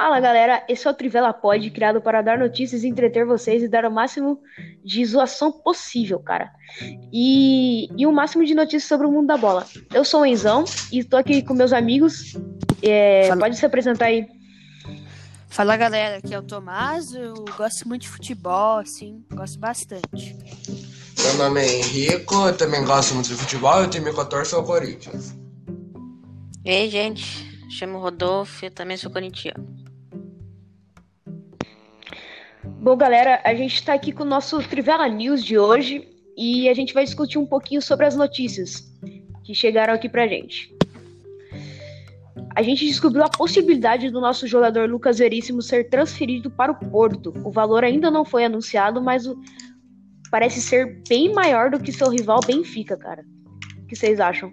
Fala galera, esse é o Trivela Pod, criado para dar notícias, entreter vocês e dar o máximo de zoação possível, cara. E, e o máximo de notícias sobre o mundo da bola. Eu sou o Enzão e estou aqui com meus amigos. É, pode se apresentar aí. Fala galera, aqui é o Tomás, eu gosto muito de futebol, assim, gosto bastante. Meu nome é Henrico, eu também gosto muito de futebol, eu tenho 14 sou Corinthians. Ei gente, chamo Rodolfo, eu também sou corintiano. Bom, galera, a gente está aqui com o nosso Trivela News de hoje e a gente vai discutir um pouquinho sobre as notícias que chegaram aqui pra gente. A gente descobriu a possibilidade do nosso jogador Lucas Veríssimo ser transferido para o Porto. O valor ainda não foi anunciado, mas o... parece ser bem maior do que seu rival Benfica, cara. O que vocês acham?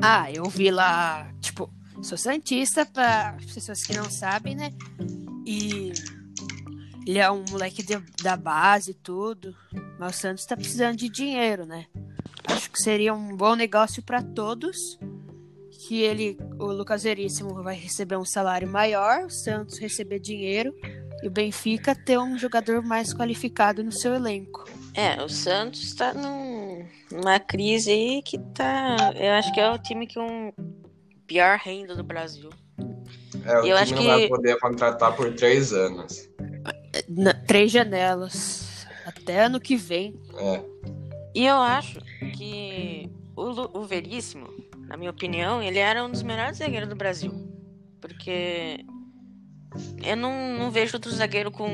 Ah, eu vi lá, tipo, sou santista para pessoas que não sabem, né? E ele é um moleque de, da base e tudo. Mas o Santos tá precisando de dinheiro, né? Acho que seria um bom negócio para todos. Que ele, o Lucas Veríssimo, vai receber um salário maior, o Santos receber dinheiro e o Benfica ter um jogador mais qualificado no seu elenco. É, o Santos tá num, numa crise aí que tá. Eu acho que é o time que um pior renda do Brasil. É, o Eu time acho não que- vai poder contratar por três anos. Na- três janelas. Até ano que vem. É. E eu acho que o, o Veríssimo, na minha opinião, ele era um dos melhores zagueiros do Brasil. Porque eu não, não vejo outro zagueiro com,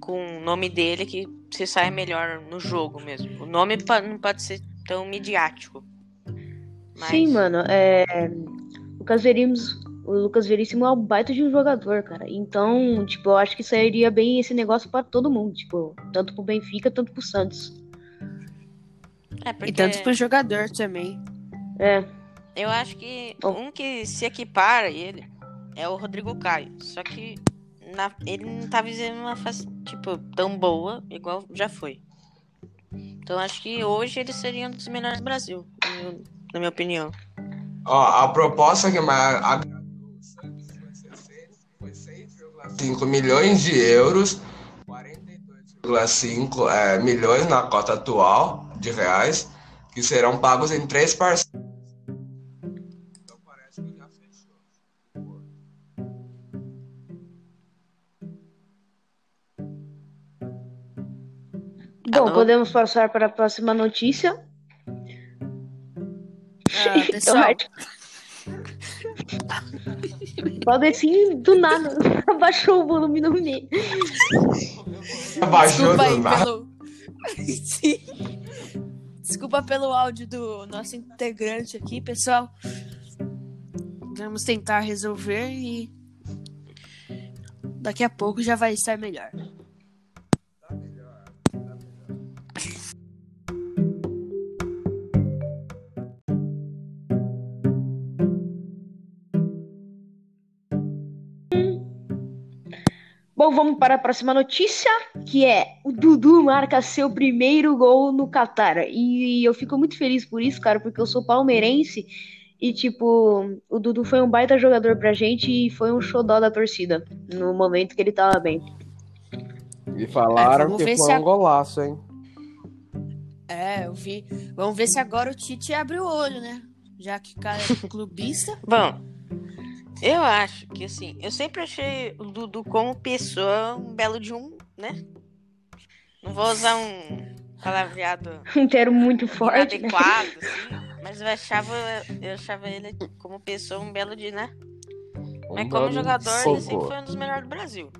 com o nome dele que se sai melhor no jogo mesmo. O nome pa- não pode ser tão midiático. Mas- Sim, mano, é. Lucas Veríssimo, o Lucas Veríssimo é um baita de um jogador, cara. Então, tipo, eu acho que sairia bem esse negócio pra todo mundo, tipo, tanto pro Benfica, tanto pro Santos. É, porque E tanto pro jogador também. É, eu acho que Bom. um que se equipara ele é o Rodrigo Caio. Só que na- ele não tá vivendo uma fase, tipo, tão boa igual já foi. Então acho que hoje ele seria um dos melhores do Brasil, na minha opinião. Ó, a proposta que mais 6,5 milhões de euros, 42,5 é, milhões na cota atual de reais, que serão pagos em três parcelas. Então parece que já fechou. Bom, podemos passar para a próxima notícia. Ah, pessoal, Pode assim, do nada, abaixou o volume no meio. Abaixou desculpa do aí nada. pelo. Sim. Desculpa pelo áudio do nosso integrante aqui, pessoal. Vamos tentar resolver e daqui a pouco já vai estar melhor. Bom, vamos para a próxima notícia, que é o Dudu marca seu primeiro gol no Catar. E eu fico muito feliz por isso, cara, porque eu sou palmeirense e, tipo, o Dudu foi um baita jogador pra gente e foi um xodó da torcida no momento que ele tava bem. E falaram É, que foi a- um golaço, hein? É, eu vi. Vamos ver se agora o Tite abre o olho, né? Já que o cara é clubista. Bom, eu acho que assim, eu sempre achei o Dudu como pessoa um belo de um, né? Não vou usar um palavreado Um termo muito forte, né? inadequado, assim, mas eu achava, eu achava ele como pessoa um belo de, né? Mas Um como belo jogador, ele sempre foi um dos melhores do Brasil.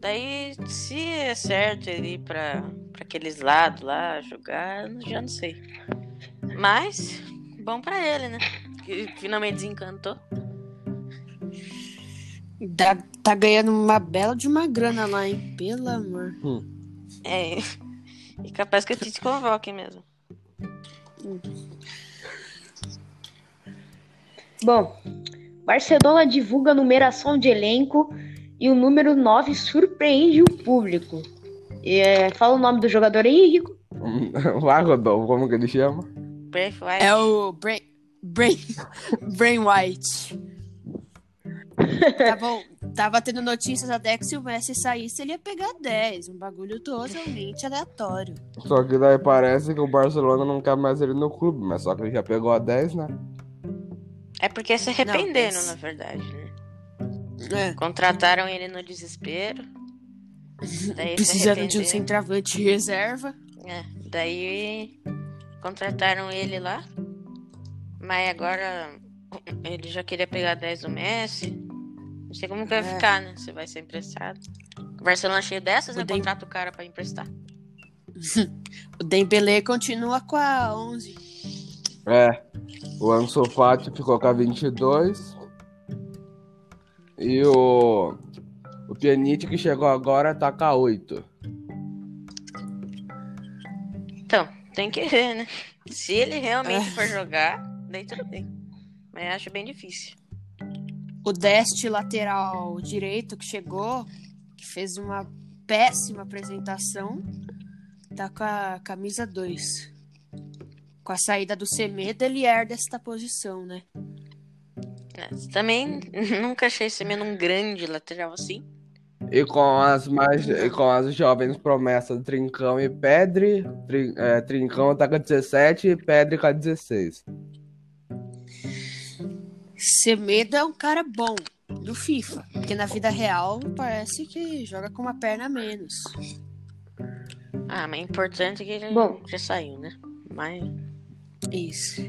Daí, se é certo ele ir pra, pra aqueles lados lá jogar, eu já não sei. Mas, bom pra ele, né? Que finalmente desencantou. Tá, tá ganhando uma bela de uma grana lá, hein? Pelo amor. É, e capaz que eu te convoque mesmo. Bom, Barcelona divulga a numeração de elenco e o número 9 surpreende o público. É, fala o nome do jogador aí, Henrico. Vai, Rodolfo, como que ele chama? Brave White. É o Brain, Brain, Brain White. Bom, tava tendo notícias até que se o Messi saísse, ele ia pegar 10. Um bagulho totalmente aleatório. Só que daí parece que o Barcelona não quer mais ele no clube, mas só que ele já pegou a 10, né? É porque se arrependeram, mas- na verdade, né? É, Contrataram ele no desespero. Precisando de um centroavante de reserva. É, daí contrataram ele lá. Mas agora ele já queria pegar 10 do Messi. Não sei como que vai É. ficar, né? Se vai ser emprestado. O Barcelona cheio dessas, né? O Dem- Contrata o cara pra emprestar. O Dembele continua com a 11. É. O Ansu Fati ficou com a 22. E o. O Pjanic que chegou agora tá com a 8. Então, tem que ver, né? Se ele realmente É. for jogar, daí tudo bem. Mas acho bem difícil. O Deste lateral direito que chegou, que fez uma péssima apresentação, tá com a camisa 2. Com a saída do Semedo, ele herda esta posição, né? É, Também nunca achei esse menos um grande lateral assim. E com as mais. E com as jovens promessas Trincão e. Trin- é, Trincão tá com a 17 e Pedri com a 16. Semedo é um cara bom do FIFA, porque na vida real parece que joga com uma perna a menos. Ah, mas é importante que ele Bom. já saiu, né? Mas. Isso,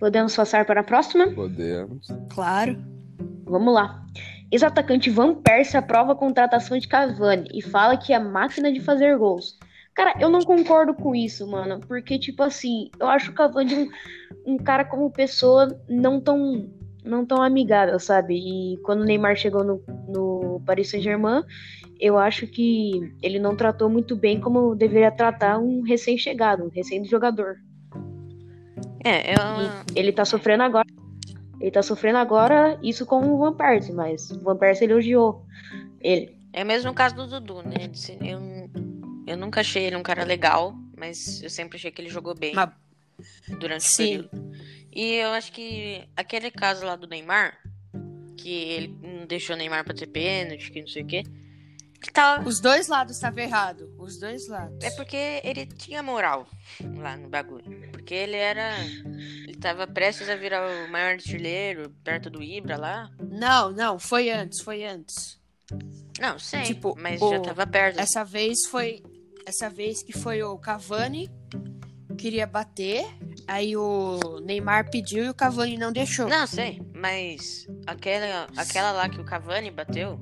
Podemos passar para a próxima? Podemos. claro. Vamos lá. Ex-atacante Van Persie aprova a contratação de Cavani e fala que é máquina de fazer gols. Cara, eu não concordo com isso, mano. Porque, tipo assim, eu acho o Cavani um, um cara como pessoa não tão, não tão amigável, sabe? E quando o Neymar chegou no, no Paris Saint-Germain, eu acho que ele não tratou muito bem como deveria tratar um recém-chegado, um recém-jogador. É, eu. Ele tá sofrendo agora. Ele tá sofrendo agora isso com o Van Persie, mas o Van Persie elogiou ele. É o mesmo caso do Dudu, né? Eu, eu nunca achei ele um cara legal, mas eu sempre achei que ele jogou bem Mas- durante o Sim. período. E eu acho que aquele caso lá do Neymar, que ele não deixou o Neymar pra ter pênalti, que não sei o quê, que tá. Os dois lados estavam errados. Os dois lados. É porque ele tinha moral lá no bagulho. Porque ele era. Ele tava prestes a virar o maior artilheiro perto do Ibra lá. Não, não, foi antes, foi antes. Não, sei. Tipo, mas o- já tava perto. Essa vez foi. Essa vez que foi o Cavani queria bater. Aí o Neymar pediu e o Cavani não deixou. Não, sei. Mas aquela, aquela lá que o Cavani bateu.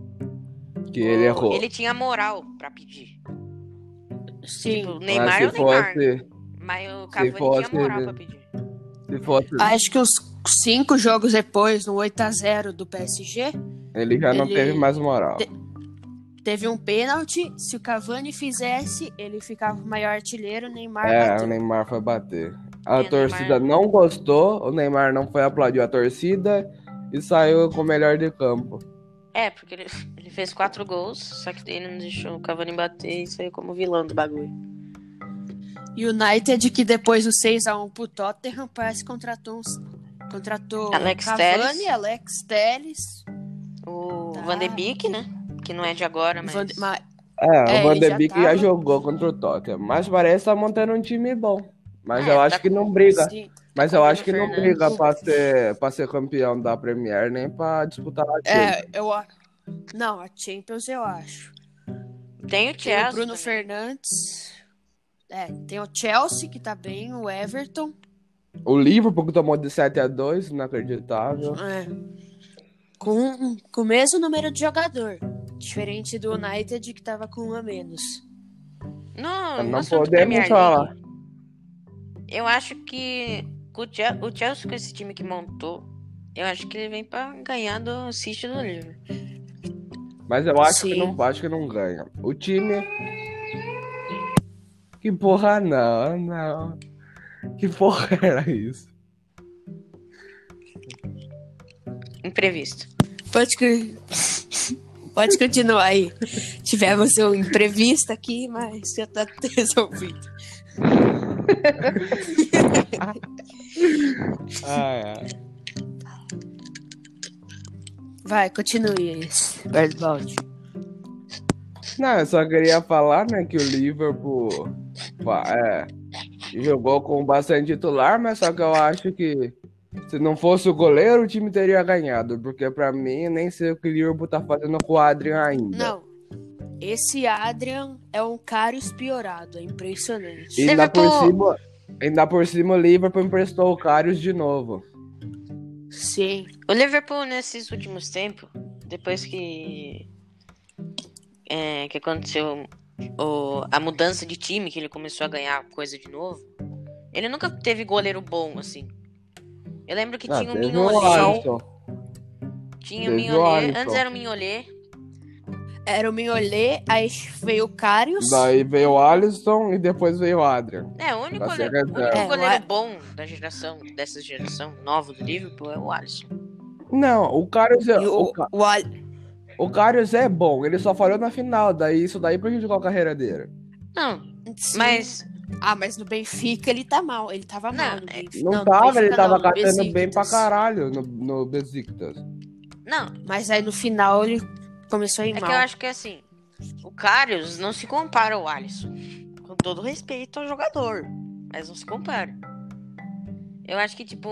Que ele o- errou. Ele tinha moral pra pedir. Sim. Tipo, o Mas Neymar é o se Neymar. fosse, Mas o Cavani fosse tinha moral ele- pra pedir. se fosse, Acho que uns cinco jogos depois, no 8x0 do PSG, ele já não ele- teve mais moral. Te- teve um pênalti. Se o Cavani fizesse, ele ficava o maior artilheiro, o Neymar É, bateu. o Neymar foi bater. A É, torcida Neymar- não gostou, o Neymar não foi aplaudir a torcida e saiu com o melhor de campo. É, porque ele, ele fez quatro gols, só que ele não deixou o Cavani bater e saiu como vilão do bagulho. United, que depois do 6x1 pro Tottenham, parece contratou uns. Contratou Alex Cavani, Telles. Alex Telles. O Tá. Van de Beek, né? Que não é de agora, mas. Van de- ma- É, É, o Van ele de já Beek já tava- jogou contra o Tottenham, mas parece estar montando um time bom. Mas É, eu tá acho que com- não briga. Sim. Mas eu o acho que Bruno não Fernandes. briga pra ser, pra ser campeão da Premier nem pra disputar a Champions. É, eu a- Não, a Champions eu acho. Tem o Tem Chelsea. o Bruno também. Fernandes. É, tem o Chelsea, que tá bem, o Everton. O Liverpool que tomou de 7 a 2 inacreditável. É. Com, com o mesmo número de jogador. Diferente do United, que tava com um a menos. No, no Não assunto podemos Premier falar. Eu acho que o Chel- o Chelsea com esse time que montou, eu acho que ele vem pra ganhar do City do Liverpool. Mas eu acho que, Sim. não, acho que não ganha. O time. Que porra não, não. Que porra era isso? Imprevisto. Pode, que- Pode continuar aí. Tivemos um imprevisto aqui, mas já tá resolvido. Ah, é. Vai, continue esse. Bertbaldi. Não, eu só queria falar, né, que o Liverpool é, jogou com bastante titular, mas só que eu acho que se não fosse o goleiro, o time teria ganhado. Porque pra mim, nem sei o que o Liverpool tá fazendo com o Adrian ainda. Não. Esse Adrian é um cara espiorado, é impressionante. E ainda por Liverpool- cima, ainda por cima, o Liverpool emprestou o Karius de novo. Sim. O Liverpool, nesses últimos tempos, depois que. é, que aconteceu o- a mudança de time, que ele começou a ganhar coisa de novo, ele nunca teve goleiro bom, assim. Eu lembro que Ah, tinha o. Alisson. Tinha o. Alisson. Antes era o Mignolet. Era o Mignolet, aí veio o Karius. Daí veio o Alisson e depois veio o Adrian. É, o único, goleiro, o único É, goleiro A- bom da geração, dessa geração nova do Liverpool é o Alisson. Não, o Karius é, E o, o Al- o Karius é bom, ele só falhou na final, daí isso daí prejudicou a carreira dele. Não, Sim. mas. Ah, mas no Benfica ele tá mal. Ele tava mal Não, no é- Benfica. Não, no tava, Benfica ele tava não, catando bem pra caralho no, no Besiktas. Não, Mas aí no final ele começou a ir É mal. que eu acho que assim, o Karius não se compara ao Alisson. Com todo respeito ao jogador, mas não se compara. Eu acho que, tipo,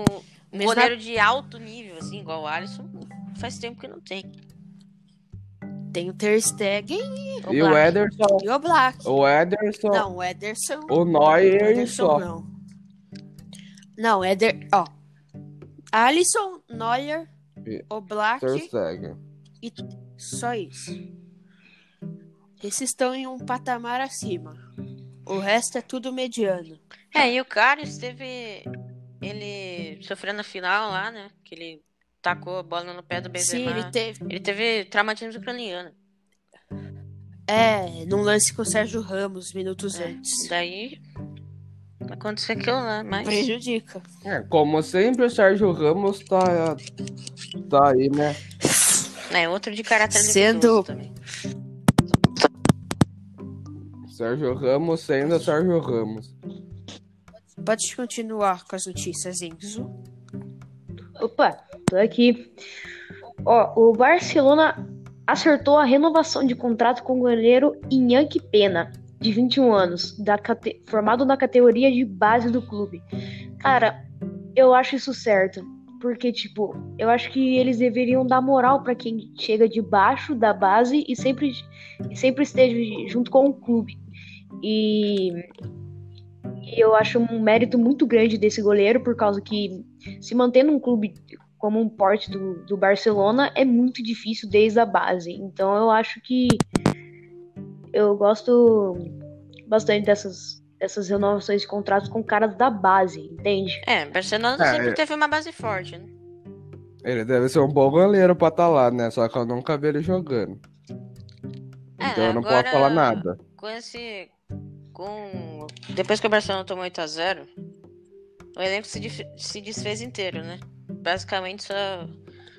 um Mesmo goleiro de alto nível, assim, igual o Alisson, faz tempo que não tem. Tem o Ter Stegen O e o Black. Ederson, e o Black. o Ederson, Não, o Ederson. o Neuer e Ederson só. não. Não, Eder. Ó. Alisson, Neuer, E- o Black. Ter Stegen. Só isso. Esses estão em um patamar acima. O resto é tudo mediano. É, e o Karius teve. Ele sofreu na final lá, né? Que ele tacou a bola no pé do Sim, Benzema. ele teve. Ele teve traumatismo craniano. É, num lance com o Sérgio Ramos, minutos É, antes. daí aconteceu aquilo lá, mas. Prejudica. É, como sempre, o Sérgio Ramos tá, tá aí, né? É, outro de caráter Sendo- também. Sérgio Ramos sendo Sérgio Ramos. Pode continuar com as notícias, Enzo. Opa, aqui. Ó, o Barcelona acertou a renovação de contrato com o goleiro Inhanque Pena, de 21 anos, da formado na categoria de base do clube. Cara, eu acho isso certo. Porque, tipo, eu acho que eles deveriam dar moral pra quem chega de baixo da base e sempre, sempre esteja junto com o clube. E, e eu acho um mérito muito grande desse goleiro, por causa que se manter num clube como um porte do, do Barcelona é muito difícil desde a base. Então eu acho que eu gosto bastante dessas, dessas renovações de contratos com caras da base, entende? É, Barcelona É, sempre é. teve uma base forte, né? Ele deve ser um bom goleiro pra tá lá, né? Só que eu nunca vi ele jogando. É, Então eu não agora- posso falar nada. Com esse. Com. Depois que o Barcelona tomou 8x0, o elenco se, dif- se desfez inteiro, né? Basicamente só.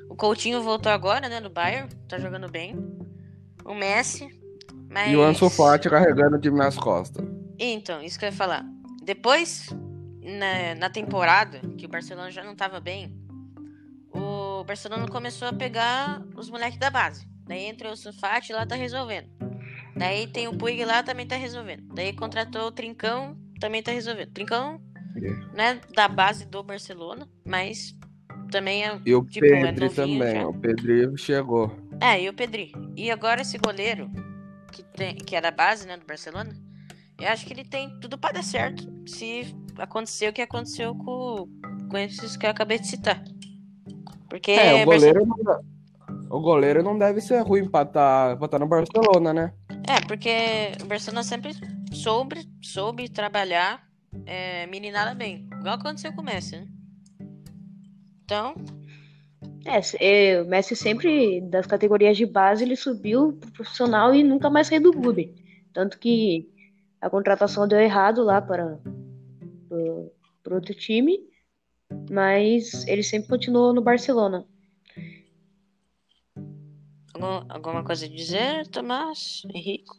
O Coutinho voltou agora, né? No Bayern, tá jogando bem. O Messi. Mas... E o Ansu Fati carregando o time nas costas. Então, isso que eu ia falar. Depois, na, na temporada, que o Barcelona já não tava bem, o Barcelona começou a pegar os moleques da base. Daí entra o Sulfati lá tá resolvendo. Daí tem o Puig lá também tá resolvendo. Daí contratou o Trincão, também tá resolvendo. Trincão, né, da base do Barcelona, mas também é. E o Tipo, é Pedri novinho também. já. O Pedri chegou. É, e o Pedri. E agora esse goleiro, que, tem, que é da base, né, do Barcelona, eu acho que ele tem tudo pra dar certo se acontecer o que aconteceu com, com esses que eu acabei de citar. Porque É, o goleiro não, dá- o goleiro não deve ser ruim pra tá, pra tá no Barcelona, né? É, porque o Barcelona sempre soube, soube trabalhar é, meninada bem. Igual aconteceu com o Messi, né? Então, É, é, o Messi sempre, das categorias de base, ele subiu pro profissional e nunca mais saiu do clube. Tanto que a contratação deu errado lá para para outro time, mas ele sempre continuou no Barcelona. algum- alguma coisa a dizer, Tomás? Henrique?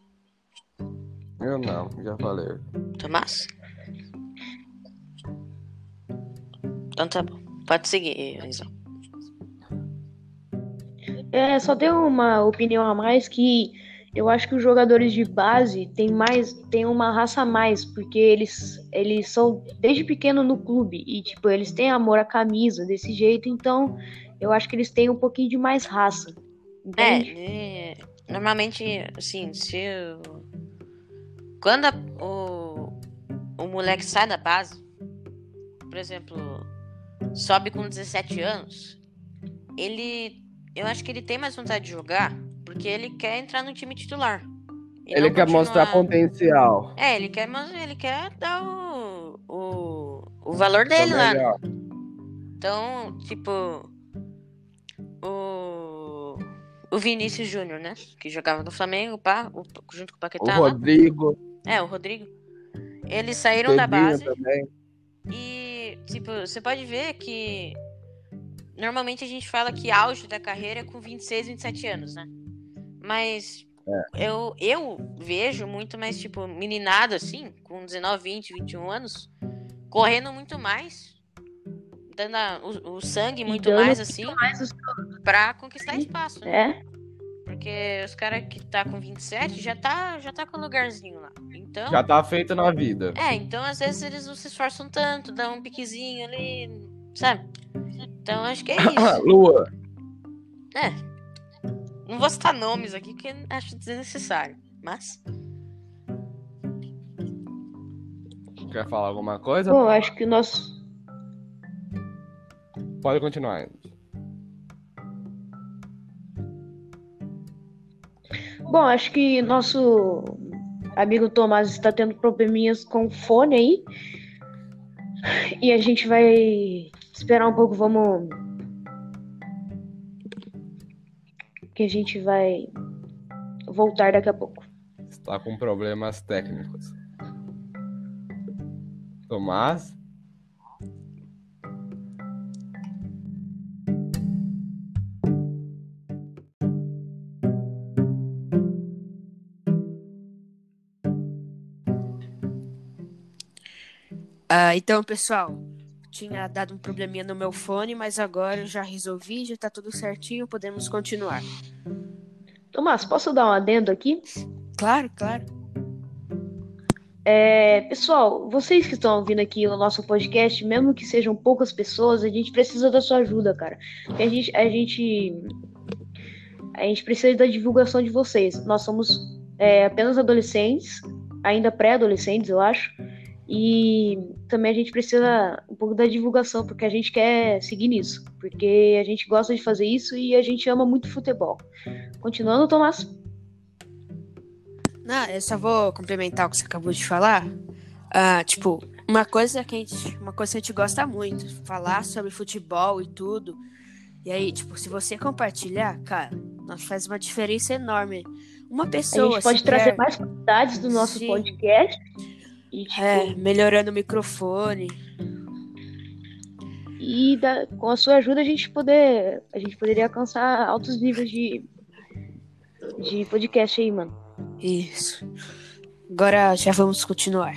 Eu não, já falei. Tomás? Então tá bom. Pode seguir, Enzo. É, só tem uma opinião a mais que eu acho que os jogadores de base têm mais, têm uma raça a mais, porque eles, eles são desde pequeno no clube e tipo, eles têm amor à camisa desse jeito, então eu acho que eles têm um pouquinho de mais raça. Entende? É, normalmente, assim, se. o- Quando a- o, o moleque sai da base, por exemplo, sobe com 17 anos, ele. Eu acho que ele tem mais vontade de jogar porque ele quer entrar no time titular. Ele não quer mostrar continuar- potencial. É, ele quer, ele quer dar o, o, o valor dele lá. melhor. Então, tipo, o, o Vinícius Júnior, né? Que jogava no Flamengo, pá, o- junto com o O Paquetá lá. Rodrigo, É, o Rodrigo. Eles saíram da base também. e, tipo, você pode ver que normalmente a gente fala que auge da carreira é com 26, 27 anos, né? Mas eu, eu vejo muito mais, tipo, meninada assim, com 19, 20, 21 anos, correndo muito mais, dando a- o, o sangue muito dando mais, assim, Mas os- pra conquistar espaço, né? é, Porque os caras que tá com 27 já tá, já tá com lugarzinho lá. Então. Já tá feito na vida. É, então às vezes eles não se esforçam tanto, dão um piquezinho ali, sabe? Então acho que é isso. Lua, É. Não vou citar nomes aqui porque acho desnecessário. Mas. quer falar alguma coisa? bom, acho que o nosso Pode continuar. Bom, acho que nosso amigo Tomás está tendo probleminhas com o fone aí. E a gente vai esperar um pouco, vamos. Que a gente vai voltar daqui a pouco. Está com problemas técnicos. Tomás? Ah, então, pessoal, tinha dado um probleminha no meu fone, mas agora eu já resolvi, já tá tudo certinho, podemos continuar. Tomás, posso dar um adendo aqui? Claro, claro. É, pessoal, vocês que estão ouvindo aqui o nosso podcast, mesmo que sejam poucas pessoas, a gente precisa da sua ajuda, cara. Porque a gente, a gente, a gente precisa da divulgação de vocês. Nós somos é, apenas adolescentes, ainda pré-adolescentes, eu acho. E também a gente precisa um pouco da divulgação, porque a gente quer seguir nisso. Porque a gente gosta de fazer isso e a gente ama muito futebol. Continuando, Tomás. Não, eu só vou complementar o que você acabou de falar. Ah, tipo, uma coisa que a gente, uma coisa que a gente gosta muito, falar sobre futebol e tudo. E aí, tipo, se você compartilhar, cara, nós faz uma diferença enorme. Uma A pessoa gente pode trazer vier- mais qualidades do nosso Sim. podcast. E, tipo, é, melhorando o microfone. e da- com a sua ajuda a gente poder. A gente poderia alcançar altos níveis de, de podcast aí, mano. Isso. Agora já vamos continuar.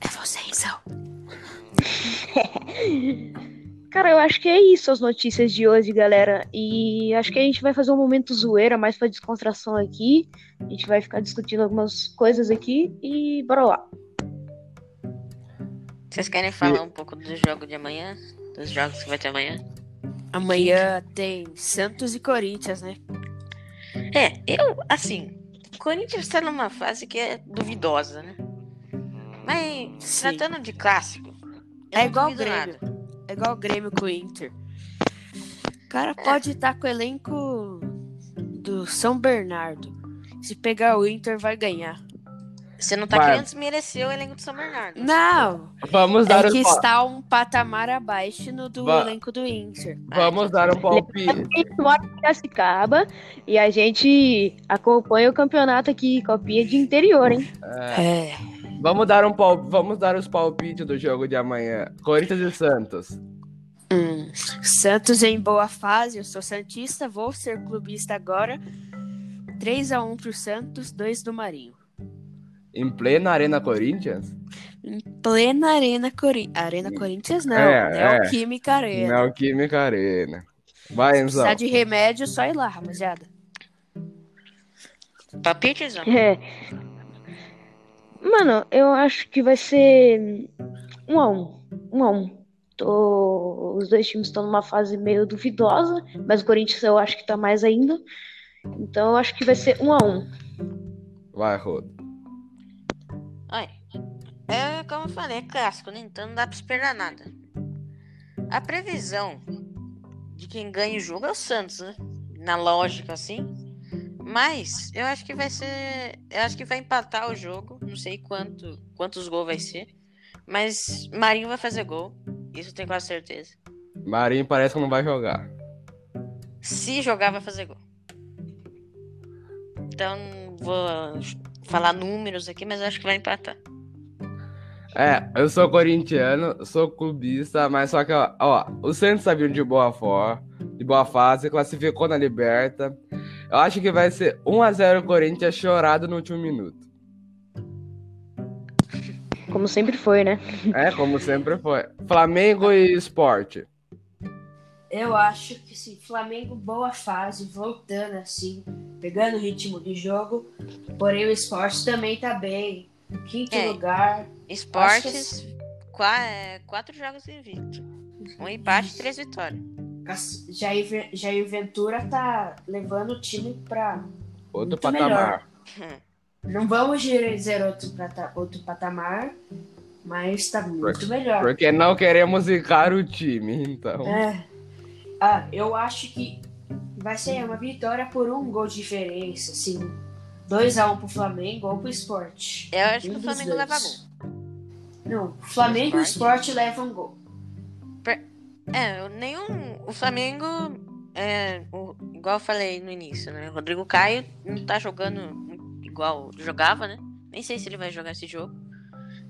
É você, Isau. Cara, eu acho que é isso as notícias de hoje, galera. E acho que a gente vai fazer um momento zoeira mais pra descontração aqui. A gente vai ficar discutindo algumas coisas aqui e bora lá. Vocês querem falar um pouco do jogo de amanhã? Dos jogos que vai ter amanhã? Amanhã tem Santos e Corinthians, né? É, eu, assim, o Corinthians tá numa fase que é duvidosa, né? Mas, Sim. tratando de clássico, É igual o Grêmio. nada. É igual o Grêmio com o Inter. O cara pode estar com o elenco do São Bernardo. Se pegar o Inter, vai ganhar. Você não tá Vai. querendo desmerecer o elenco do São Bernardo. Não, Vamos dar é que pa- está um patamar abaixo no do Va- elenco do Inter. Vamos dar um palpite. A gente mora em Piracicaba e a gente acompanha o campeonato aqui, copinha de interior, hein? É, É. vamos dar um pal... Vamos dar os palpites do jogo de amanhã. Corinthians e Santos. Hum, Santos em boa fase, eu sou Santista, vou ser clubista agora. 3x1 pro Santos, 2 do Marinho. Em plena Arena Corinthians? Em plena Arena Corinthians. Arena Corinthians não, É, é, é. o Química Arena. Neoquímica Arena. Vai, Se Enzão. precisar de remédio, só ir lá, rapaziada. Palpitezão. É. Mano, eu acho que vai ser um a um. Um a um. Tô... Os dois times estão numa fase meio duvidosa, mas o Corinthians eu acho que tá mais ainda. Então eu acho que vai ser um a um. Vai, Rodo. Olha, é como eu falei, é clássico, né? Então não dá pra esperar nada. A previsão de quem ganha o jogo é o Santos, né? Na lógica, assim. Mas eu acho que vai ser. Eu acho que vai empatar o jogo. Não sei quanto, quantos gols vai ser. Mas Marinho vai fazer gol. Isso eu tenho quase certeza. Marinho parece que não vai jogar. Se jogar, vai fazer gol. Então, vou falar números aqui, mas eu acho que vai empatar. É, eu sou corintiano, sou clubista, mas só que, ó, ó, o Santos tá vindo de boa forma, de boa fase, classificou na Liberta. Eu acho que vai ser 1x0 Corinthians chorado no último minuto. Como sempre foi, né? É, como sempre foi. Flamengo e Sport. Eu acho que sim, Flamengo boa fase, voltando assim, pegando o ritmo de jogo. Porém, o esporte também tá bem. Quinto É. lugar. Esportes, qua- é, quatro jogos invicto. Um empate e três vitórias. Jair, Jair Ventura tá levando o time pra. Outro Muito patamar. Não vamos dizer outro, pata- outro patamar, mas tá muito melhor. Porque não queremos zicar o time, então. É. Ah, eu acho que vai ser uma vitória por um gol de diferença, assim. 2x1 pro Flamengo ou pro Sport. Eu acho que Um o dos Flamengo dois. leva gol. Não, o Flamengo e o Sport? Sport levam gol. É, nenhum. O Flamengo. É, o- igual eu falei no início, né? O Rodrigo Caio não tá jogando igual jogava, né? Nem sei se ele vai jogar esse jogo.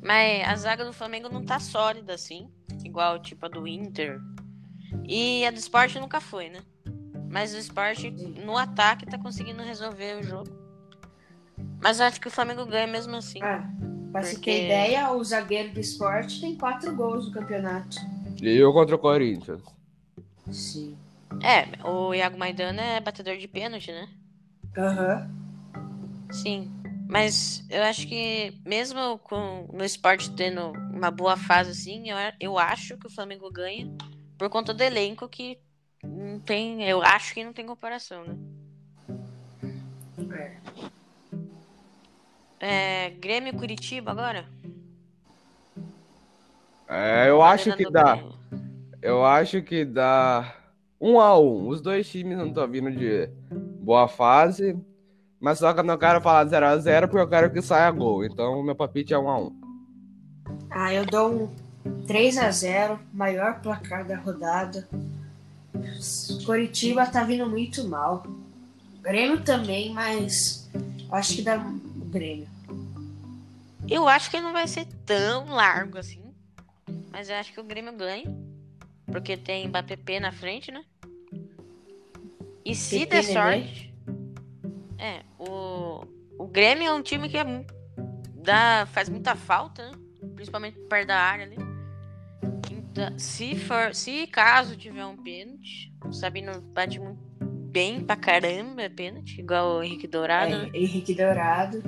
Mas a zaga do Flamengo não tá sólida assim. Igual tipo a do Inter. E a do Sport nunca foi, né? Mas o Sport no ataque tá conseguindo resolver o jogo. Mas eu acho que o Flamengo ganha mesmo assim. Ah, pra se Porque- ter ideia, o zagueiro do Sport tem quatro gols no campeonato. E eu contra o Corinthians. Sim. É, o Iago Maidana é batedor de pênalti, né? Aham. Sim. Mas eu acho que mesmo com no esporte tendo uma boa fase assim, eu, eu acho que o Flamengo ganha por conta do elenco que não tem, eu acho que não tem comparação, né? É. É, Grêmio e Curitiba agora? É, eu acho Arena que dá. Eu acho que dá 1 a 1 Os dois times não estão vindo de boa fase. Mas só que eu não quero falar 0 a 0 porque eu quero que saia gol. Então o meu palpite é 1 a 1 Ah, eu dou um 3 a 0 maior placar da rodada. Coritiba tá vindo muito mal. Grêmio também, mas acho que dá o Grêmio. Eu acho que não vai ser tão largo assim. Mas eu acho que o Grêmio ganha. Porque tem Mbappé na frente, né? E se PP, der né? sorte. É, o, o Grêmio é um time que é, dá, faz muita falta, né? Principalmente perto da área ali. Então, se for, se caso tiver um pênalti, o Sabino bate muito bem pra caramba pênalti, igual o Henrique Dourado, né? É, Henrique Dourado.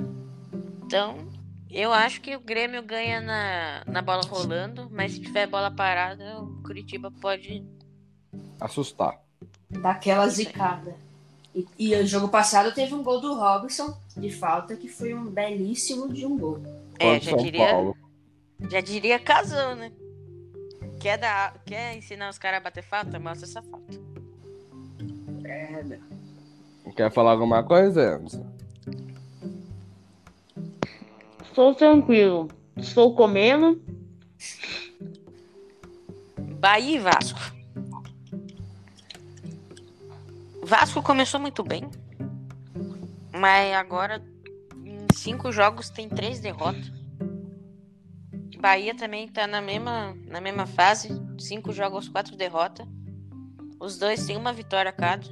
Então, eu acho que o Grêmio ganha na, na bola rolando, mas se tiver bola parada, o Curitiba pode. Assustar. Daquela zicada. E, e o jogo passado teve um gol do Robson de falta, que foi um belíssimo de um gol. É, já São diria, Paulo. já diria casão, né? Quer, dar, quer ensinar os caras a bater falta? Mostra essa falta. É, Quer falar alguma coisa, Enzo? Estou tranquilo. Estou comendo. Bahia e Vasco. Vasco começou muito bem, mas agora em cinco jogos tem três derrotas. Bahia também tá na mesma, na mesma fase, cinco jogos, quatro derrotas. Os dois têm uma vitória cada.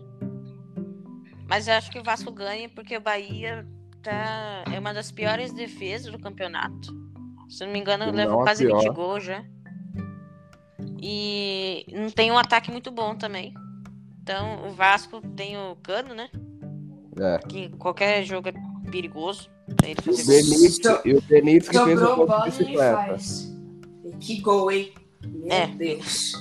Mas eu acho que o Vasco ganha porque o Bahia tá. É uma das piores defesas do campeonato. Se eu não me engano, Não, levou a quase 20 pior. gols já. E não tem um ataque muito bom também. Então, o Vasco tem o Cano, né? É. Que qualquer jogo é perigoso pra ele O fazer. Benítez, e o Benítez que fez o gol de bicicleta. que gol, hein? Meu É. Deus.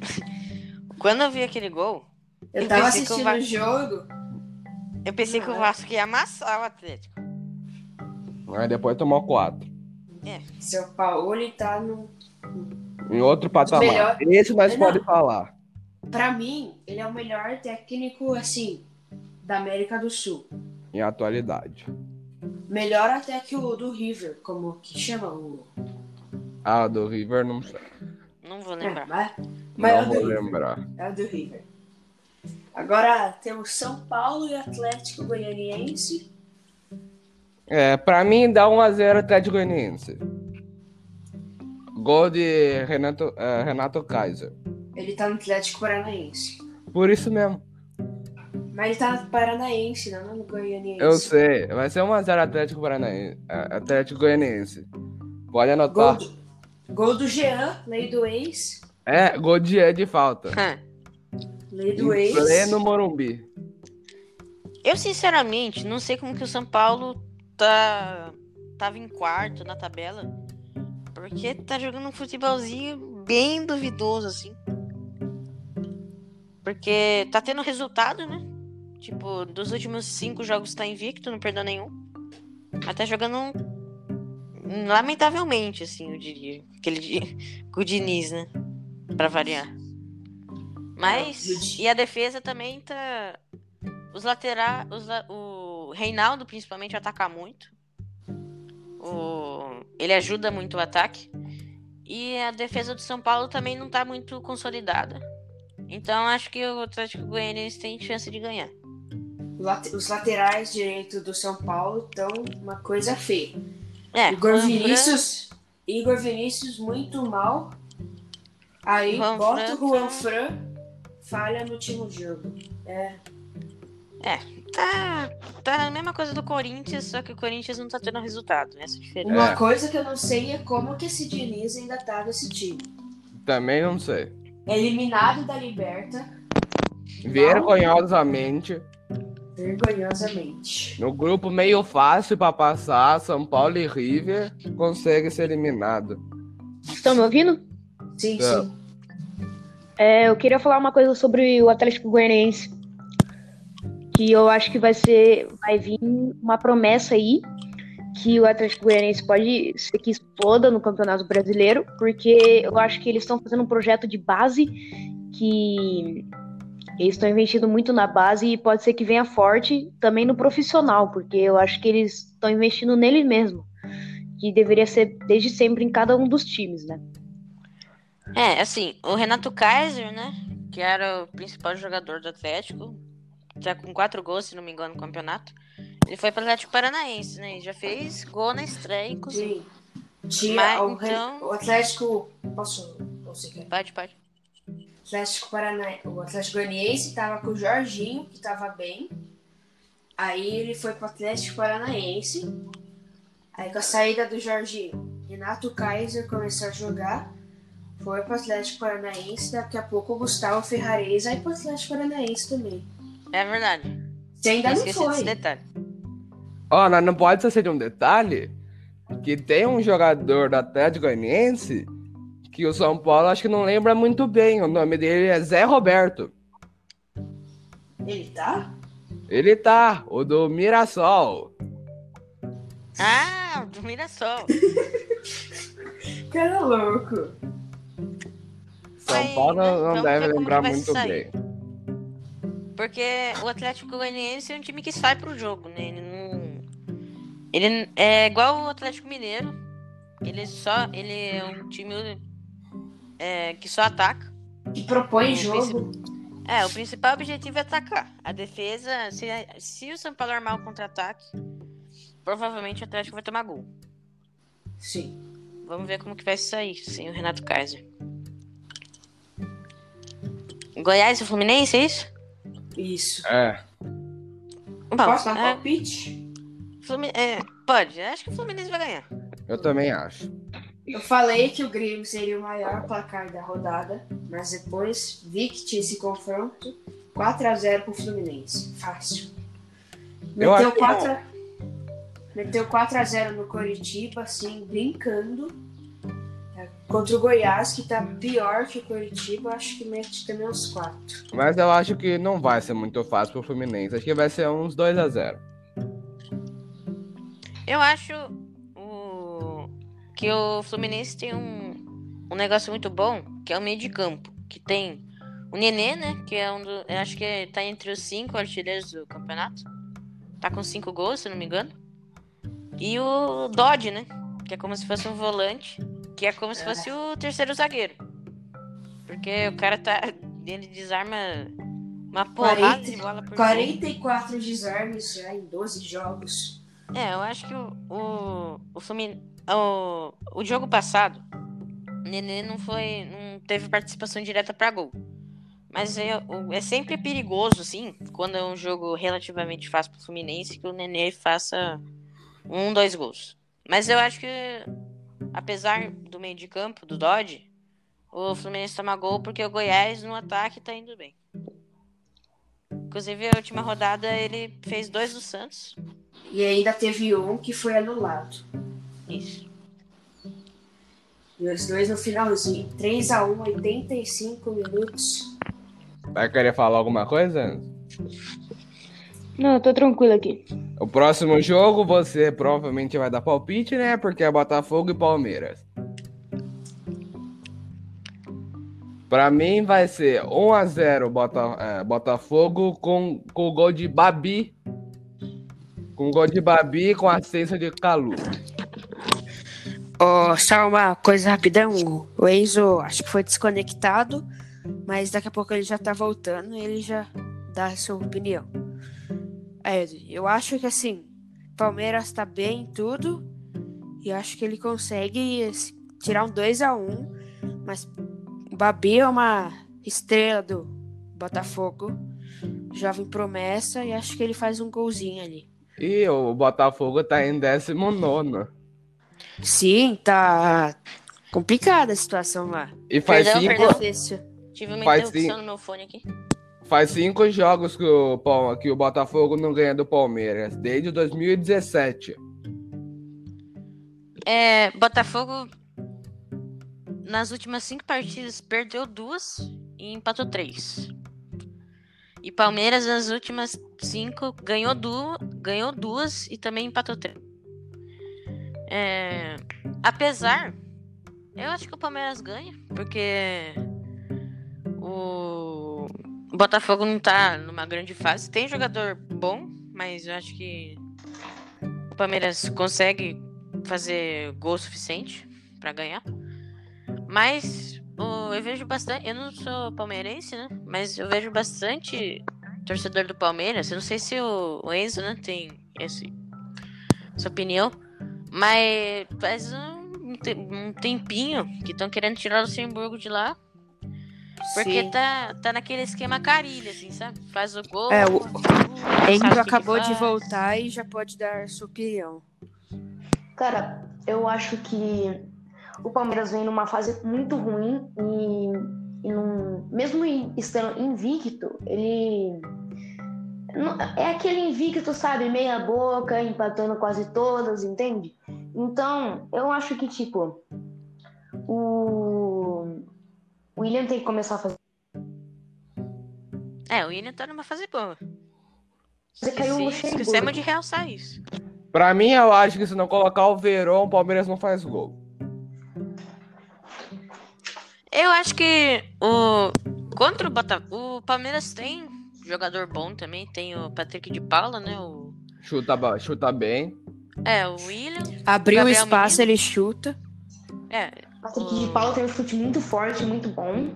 Quando eu vi aquele gol, Eu Eu tava o assistindo o jogo. Eu pensei que o. Vasco ia amassar o Atlético. Aí depois tomou quatro. Seu Paulo ele tá no. Em outro patamar. Melhor- Esse nós podemos falar. Pra mim, ele é o melhor técnico, assim, da América do Sul. Em atualidade. Melhor até que o do River, como que chama o. Ah, do River não sei. Não vou É, lembrar. mas, mas é Não o do vou River. lembrar. É o do River. Agora temos São Paulo e Atlético Goianiense. É, pra mim dá 1x0 Atlético Goianiense. Gol de Renato, eh, Renato Kaiser. Ele tá no Atlético Paranaense. Por isso mesmo. Mas ele tá no Paranaense, não no Goianiense. Eu sei. Vai ser 1x0 Atlético Paranaense. eh, Atlético Goianiense. Pode Gol anotar. do, gol do Jean, lei do ex. É, gol de, é de falta. Lei do Em ex. pleno Morumbi. Eu, sinceramente, não sei como que o São Paulo tá tava em quarto na tabela. Porque tá jogando um futebolzinho bem duvidoso, assim. Porque tá tendo resultado, né? Tipo, dos últimos cinco jogos tá invicto, não perdeu nenhum. Mas tá jogando um- lamentavelmente, assim, eu diria. Aquele dia com o Diniz, né? Pra variar. Mas. E a defesa também tá. Os laterais. La- o Reinaldo, principalmente, ataca muito. O, ele ajuda muito o ataque. E a defesa do São Paulo também não tá muito consolidada. Então acho que o Atlético Goianiense tem chance de ganhar. Os laterais direito do São Paulo estão uma coisa feia. É, Igor Juan Vinícius. Igor Vinícius muito mal. Aí Juan bota Fran o Juan Fran, falha no último jogo. É, Tá, tá a mesma coisa do Corinthians, só que o Corinthians não tá tendo resultado. Essa é diferença. uma É. coisa que eu não sei é como que esse Diniz ainda tá nesse time. Também não sei. Eliminado da Liberta, Vergonhosamente. vergonhosamente. No grupo meio fácil pra passar, São Paulo e River consegue ser eliminado. Estão me ouvindo? Sim, É. sim. É, eu queria falar uma coisa sobre o Atlético Goianiense. Que eu acho que vai ser. Vai vir uma promessa aí. Que o Atlético Goianiense pode ser que exploda no Campeonato Brasileiro. Porque eu acho que eles estão fazendo um projeto de base que. Eles estão investindo muito na base e pode ser que venha forte também no profissional, porque eu acho que eles estão investindo nele mesmo. Que deveria ser desde sempre em cada um dos times, né? É, assim, o Renato Kaiser, né? Que era o principal jogador do Atlético. Já com quatro gols, se não me engano, no campeonato. Ele foi para o Atlético Paranaense, né? E já fez gol na estreia, inclusive. Sim. Tinha Mas, o, então- o Atlético. Posso. Quer? Pode, pode. Atlético Paranaense, o Atlético Goianiense tava com o Jorginho, que tava bem. Aí ele foi pro Atlético Paranaense. Aí com a saída do Jorginho, Renato Kaiser começou a jogar. Foi pro Atlético Paranaense. Daqui a pouco o Gustavo Ferrarese vai pro Atlético Paranaense também. É verdade. Você ainda Eu não esqueci desse foi. detalhe. Ó, nós não pode esquecer de um detalhe. Que tem um jogador do Atlético Goianiense que o São Paulo acho que não lembra muito bem. O nome dele é Zé Roberto. Ele tá? Ele tá, o do Mirassol. Ah, do Mirassol. Cara louco. São Paulo não vamos deve lembrar muito sair. bem. Porque o Atlético Goianiense é um time que sai pro jogo, né? Ele não. Ele é igual o Atlético Mineiro. Ele só. Ele é um time é, que só ataca. Que propõe O jogo. É, o principal objetivo é atacar. A defesa, se, se o São Paulo armar o contra-ataque, provavelmente o Atlético vai tomar gol. Sim. Vamos ver como que vai sair sem o Renato Kaiser. Goiás e Fluminense, é isso? Isso. É. Bom, Posso dar um é, palpite? Flumi- é, pode, acho que o Fluminense vai ganhar. Eu também acho. Eu falei que o Grêmio seria o maior placar da rodada, mas depois vi que tinha esse confronto 4x0 pro Fluminense. Fácil. Eu Meteu acho que 4 a... Meteu 4x0 no Coritiba, assim, brincando. Contra o Goiás, que tá pior que o Coritiba, acho que mete também uns 4. Mas eu acho que não vai ser muito fácil pro Fluminense. Acho que vai ser uns 2x0. Eu acho o... que o Fluminense tem um, um negócio muito bom, que é o meio de campo. Que tem o Nenê, né? Que é um do. Eu acho que tá entre os cinco artilheiros do campeonato. Tá com cinco gols, se não me engano. E o Dodge, né? Que é como se fosse um volante. Que é como se fosse o terceiro zagueiro. Porque o cara tá. Ele desarma uma porrada 40 de bola por jogo. 44 desarmes já em 12 jogos. É, eu acho que o, o, o Fluminense. O, o jogo passado, o Nenê não foi. não teve participação direta pra gol. Mas é, é sempre perigoso, assim, quando é um jogo relativamente fácil pro Fluminense, que o Nenê faça um, dois gols. Mas eu acho que, apesar do meio de campo, do Dodge, o Fluminense toma gol porque o Goiás no ataque tá indo bem. Inclusive, a última rodada ele fez dois do Santos. E ainda teve um que foi anulado. Isso. E os dois no finalzinho. 3x1, 85 minutos. Vai querer falar alguma coisa? Não, eu tô tranquilo aqui. O próximo jogo você provavelmente vai dar palpite, né? Porque é Botafogo e Palmeiras. Pra mim vai ser 1x0 Bota, é, Botafogo com, com o gol de Babi. Com o gol de Babi com assistência de Calu. Ó, só uma coisa rapidão. O Enzo acho que foi desconectado, mas daqui a pouco ele já tá voltando e ele já dá a sua opinião. É, eu acho que assim, Palmeiras tá bem em tudo e acho que ele consegue assim, tirar um 2 a 1 mas o Babi é uma estrela do Botafogo, jovem promessa, e acho que ele faz um golzinho ali. E o Botafogo tá em 19. Sim, tá complicada a situação lá. E faz Perdão, cinco, perdão. Difícil. Tive uma Faz interrupção sim. no meu fone aqui. Faz cinco jogos que o, que o Botafogo não ganha do Palmeiras. Desde 2017. É, Botafogo, nas últimas cinco partidas, perdeu duas e empatou três. E Palmeiras, nas últimas cinco, ganhou, du ganhou duas e também empatou três. É, apesar, eu acho que o Palmeiras ganha, porque o Botafogo não tá numa grande fase. Tem jogador bom, mas eu acho que o Palmeiras consegue fazer gol suficiente pra ganhar. Mas o- eu vejo bastante. Eu não sou palmeirense, né? Mas eu vejo bastante torcedor do Palmeiras. Eu não sei se o, Enzo né, tem esse, essa opinião. Mas faz um, um tempinho que estão querendo tirar o Luxemburgo de lá. Porque Sim. tá, tá naquele esquema carilha, assim, sabe? Faz o gol. É, o- uh, que acabou de voltar e já pode dar sua opinião. Cara, eu acho que o Palmeiras vem numa fase muito ruim e, e num- mesmo estando invicto, ele não- é aquele invicto, sabe, meia boca, empatando quase todas, entende? Então, eu acho que tipo o o William tem que começar a fazer É, o William tá numa fase boa. Você caiu no. Esquecemos de realçar isso. Pra mim, eu acho que se não colocar o Verón, o Palmeiras não faz gol. Eu acho que o contra o Botafogo, o Palmeiras tem jogador bom também, tem o Patrick de Paula, né? O Chuta, chuta bem. é, o William. Abriu o espaço, Menino. ele chuta. É, Patrick de Paulo tem um chute muito forte, muito bom.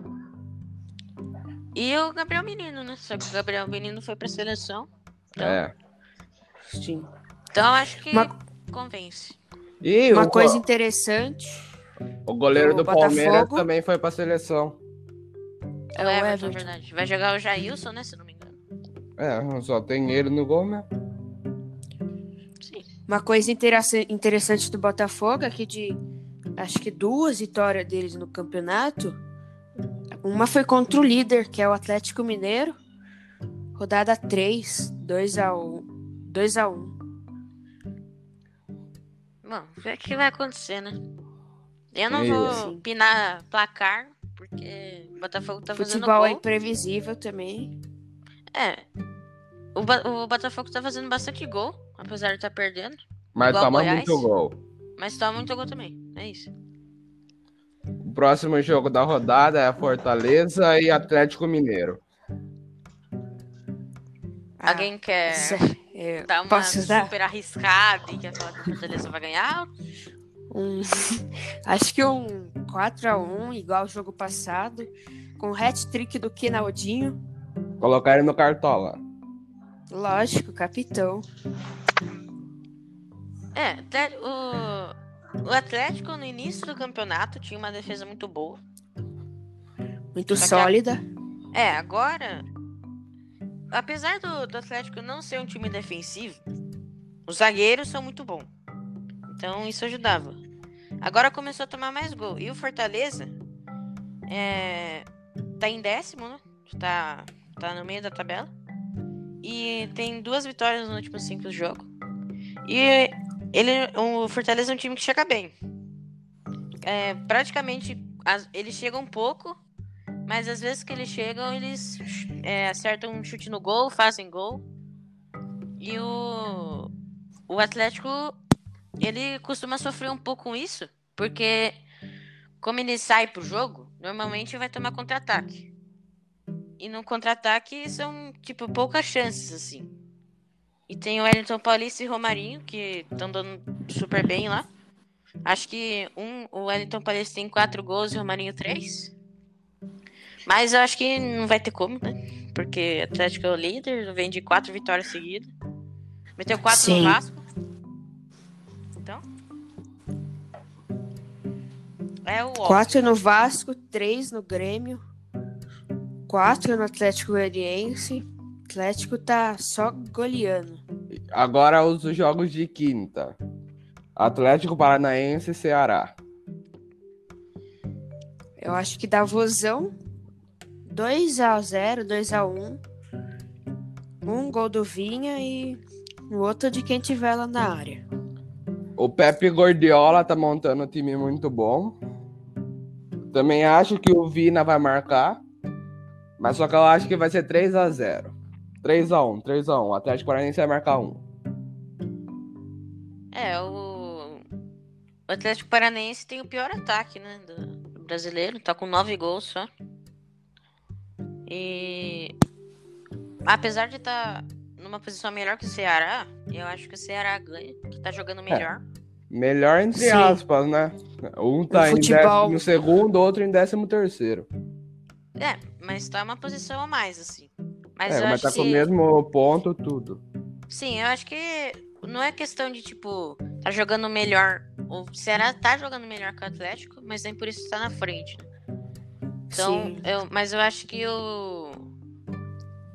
e o Gabriel Menino, né? Só que o Gabriel Menino foi pra seleção. Então, É. Sim. então acho que Uma- convence. E Uma o, coisa interessante o goleiro do do Palmeiras também foi pra seleção. É É o o Everton, Everton. verdade. Vai jogar o Jailson, né? Se não me engano. É, só tem ele no gol, né? Sim. Uma coisa interessa- interessante do Botafogo é que de acho que duas vitórias deles no campeonato, uma foi contra o líder, que é o Atlético Mineiro. Rodada 3, 2 a 1. 2 a 1. Bom, ver o que vai acontecer, né? Eu não É vou isso. opinar placar, porque o Botafogo tá fazendo Futebol é gol. imprevisível também. É. O, Ba- o Botafogo tá fazendo bastante gol, apesar de estar perdendo. Mas toma Goiás. muito gol. Mas toma muito gol também. É isso. O próximo jogo da rodada é Fortaleza e Atlético Mineiro. Ah, Alguém quer essa- é, dar uma posso dar? super arriscada e quer falar que o Fortaleza vai ganhar? Um, acho que um 4x1, igual o jogo passado, com o hat-trick do Kenaldinho. Colocar ele no cartola. Lógico, capitão. É, até o, o Atlético no início do campeonato tinha uma defesa muito boa. Muito Só que a- sólida. É, agora. Apesar do, do Atlético não ser um time defensivo, os zagueiros são muito bons. Então isso ajudava. Agora começou a tomar mais gol. E o Fortaleza é, tá em décimo, né? Tá, tá no meio da tabela. E tem duas vitórias nos últimos cinco jogos. E ele, o Fortaleza é um time que chega bem. É, praticamente eles chegam um pouco, mas às vezes que eles chegam, eles é, acertam um chute no gol, fazem gol. E o, o Atlético, ele costuma sofrer um pouco com isso, porque como ele sai pro jogo, normalmente vai tomar contra-ataque. E no contra-ataque são, tipo, poucas chances, assim. E tem o Wellington Paulista e Romarinho, que estão dando super bem lá. Acho que um, o Wellington Paulista tem quatro gols e o Romarinho três. Mas eu acho que não vai ter como, né? Porque o Atlético é o líder, vem de quatro vitórias seguidas. Meteu quatro Sim. no Vasco. Então. É o óbvio. 4 no Vasco, 3 no Grêmio, 4 no Atlético Goianiense. Atlético tá só goleando. Agora os jogos de quinta. Atlético Paranaense e Ceará. Eu acho que dá vozão 2x0, 2x1. Um gol do Vinha e o outro de quem tiver lá na área. O Pepe Gordiola tá montando um time muito bom. Também acho que o Vina vai marcar. Mas só que eu acho que vai ser 3x0. 3x1, 3x1. O Atlético Paranaense vai marcar 1. É, o... o Atlético Paranaense tem o pior ataque, né? Do brasileiro. Tá com nove gols só. E. Apesar de estar numa posição melhor que o Ceará, eu acho que o Ceará ganha, que tá jogando melhor. Melhor entre Sim. aspas, né? Um tá No em futebol- décimo segundo, outro em décimo terceiro. É, mas tá uma posição a mais, assim. Mas É, eu mas acho tá que. com o mesmo ponto, tudo. Sim, eu acho que não é questão de, tipo, tá jogando melhor. O Ceará tá jogando melhor que o Atlético, mas nem por isso tá na frente. né? Então, Sim. eu, mas eu acho que o,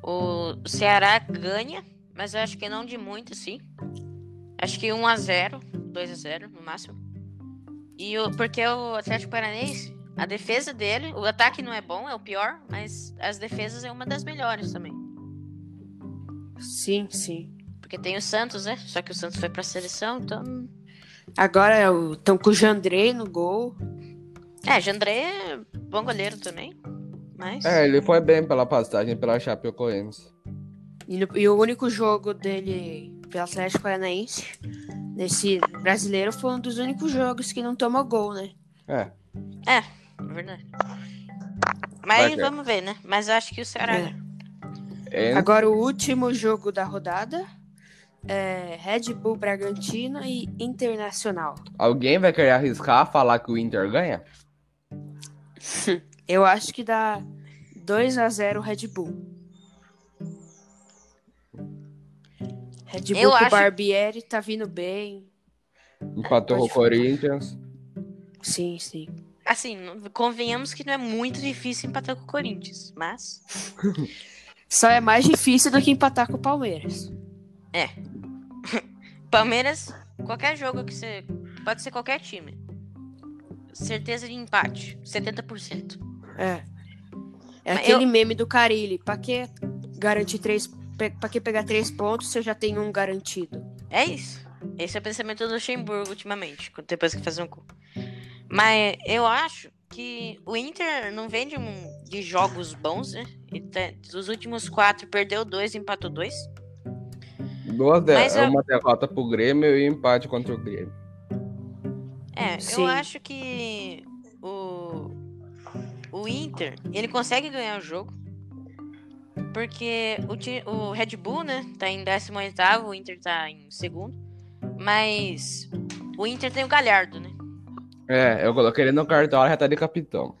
o Ceará ganha, mas eu acho que não de muito, sim. Acho que 1x0, 2x0 no máximo. E o, porque o Atlético Paranaense, a defesa dele, o ataque não é bom, é o pior, mas as defesas é uma das melhores também. Sim, sim. Porque tem o Santos, né? Só que o Santos foi pra seleção, então. Agora estão com o Jandrei no gol. É, Jandré é bom goleiro também. Mas. É, ele foi bem pela passagem pela Chapecoense. E, no- e o único jogo dele pelo Atlético Paranaense nesse brasileiro foi um dos únicos jogos que não tomou gol, né? É. É verdade. Vai Mas ter. vamos ver, né? Mas eu acho que o Ceará. É. É, Agora o último jogo da rodada é Red Bull Bragantino e Internacional. Alguém vai querer arriscar falar que o Inter ganha? Eu acho que dá 2 a 0 Red Bull. Red Bull Eu acho- Barbieri tá vindo bem. Empatou o Corinthians. Sim, sim. Assim, convenhamos que não é muito difícil empatar com o Corinthians, mas. Só é mais difícil do que empatar com o Palmeiras. Palmeiras, qualquer jogo que você. Pode ser qualquer time. Certeza de empate, 70%. É. É Mas aquele meme do Carilli. Pra que garantir três. Pra que pegar três pontos se eu já tenho um garantido? É isso. Esse é o pensamento do Luxemburgo ultimamente, depois que faz um gol. Mas eu acho que o Inter não vem de, um- de jogos bons, né? Ele tá- dos últimos quatro, perdeu dois, empatou dois. Duas de... Mas eu- Uma derrota pro Grêmio e um empate contra o Grêmio. É, Sim. eu acho que o, o Inter, ele consegue ganhar o jogo. Porque o, o Red Bull, né, tá em 18º, o Inter tá em segundo. Mas o Inter tem o Galhardo, né? É, eu coloquei ele no cartão, já tá de capitão.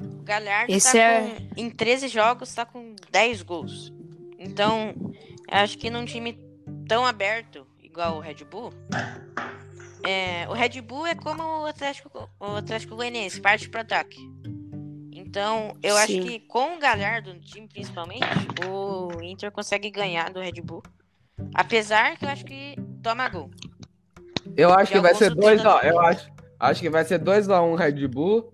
O Galhardo Esse tá é- com, em 13 jogos tá com 10 gols. Então, eu acho que num time tão aberto, igual o Red Bull, é, o Red Bull é como o Atlético, o Atlético Goianiense, parte pro ataque. Então, eu acho Sim. que com o Galhardo no time, principalmente, o Inter consegue ganhar do Red Bull. Apesar que eu acho que toma gol. Eu acho que vai ser do 2 a treinador. Eu acho, acho que vai ser 2x1 Red Bull.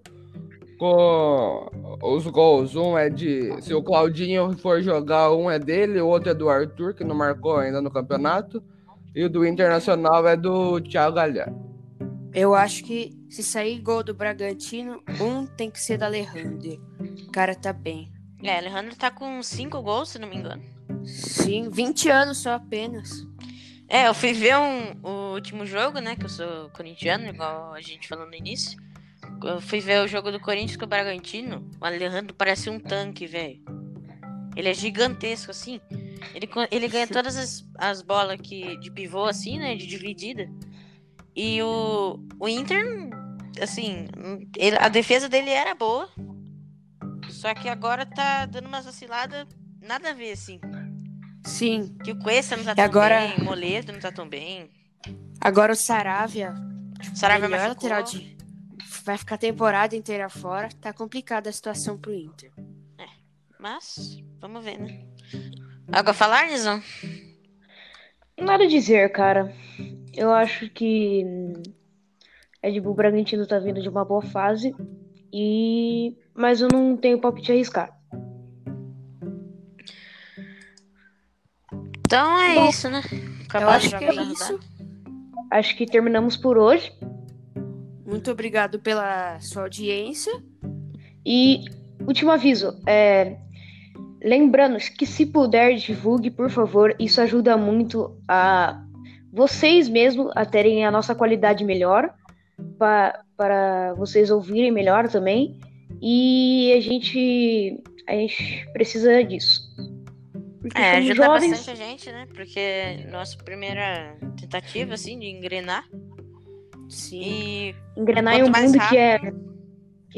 Com os gols. Um é de. Se o Claudinho for jogar, um é dele, o outro é do Arthur, que não marcou ainda no campeonato. E o do Internacional é do Thiago Galhardo. Eu acho que se sair gol do Bragantino, um tem que ser da Alejandro. O cara tá bem. É, Alejandro tá com 5 gols, se não me engano. Sim, 20 anos só apenas. É, eu fui ver um, o último jogo, né? Que eu sou corintiano, igual a gente falou no início. Eu fui ver o jogo do Corinthians com o Bragantino. O Alejandro parece um tanque, velho. Ele é gigantesco, assim. Ele, ele ganha todas as, as bolas que, de pivô, assim, né? De dividida. E o, o Inter, assim, ele- a defesa dele era boa. Só que agora tá dando umas vaciladas, nada a ver, assim. Sim. Que o Cuesta não tá E tão agora- bem, o Moledo não tá tão bem. Agora o Saravia, Saravia melhor lateral de. Vai ficar a temporada inteira fora. Tá complicada a situação pro Inter. Mas, vamos ver, né? Algo a falar, Nizam? Nada a dizer, cara. Eu acho que Red Bull Bragantino tá vindo de uma boa fase. E mas eu não tenho palpite a arriscar. Então é Bom, isso, né? Eu Acabaram os acho que é isso. Acho que terminamos por hoje. Muito obrigado pela sua audiência. E último aviso, é, lembrando que se puder divulgue, por favor, isso ajuda muito a vocês mesmo a terem a nossa qualidade melhor, pa- para vocês ouvirem melhor também. E a gente a gente precisa disso. Porque É, ajuda jovens, bastante a gente, né? Porque nossa primeira tentativa, assim, de engrenar. Sim. E engrenar em um mais mundo que é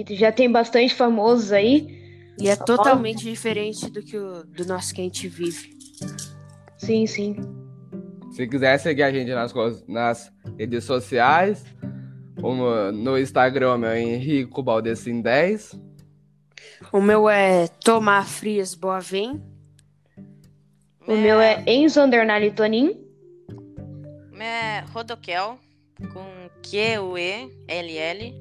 que já tem bastante famosos aí. E é totalmente diferente do que o do nosso que a gente vive. Sim, sim. Se quiser seguir a gente nas, nas redes sociais, ou no, no Instagram, meu é Henrico Baldecin 10. O meu é Tomar Frias Boavém. O meu é Enzo Underline Tonin. O meu é Rodokel, com Q-U-E-L-L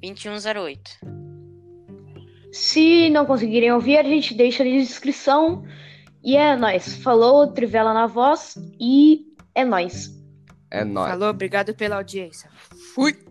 2108. Se não conseguirem ouvir, a gente deixa ali na descrição. E é nóis. Falou, Trivela na voz. E é nóis. É nóis. Falou, obrigado pela audiência. Fui!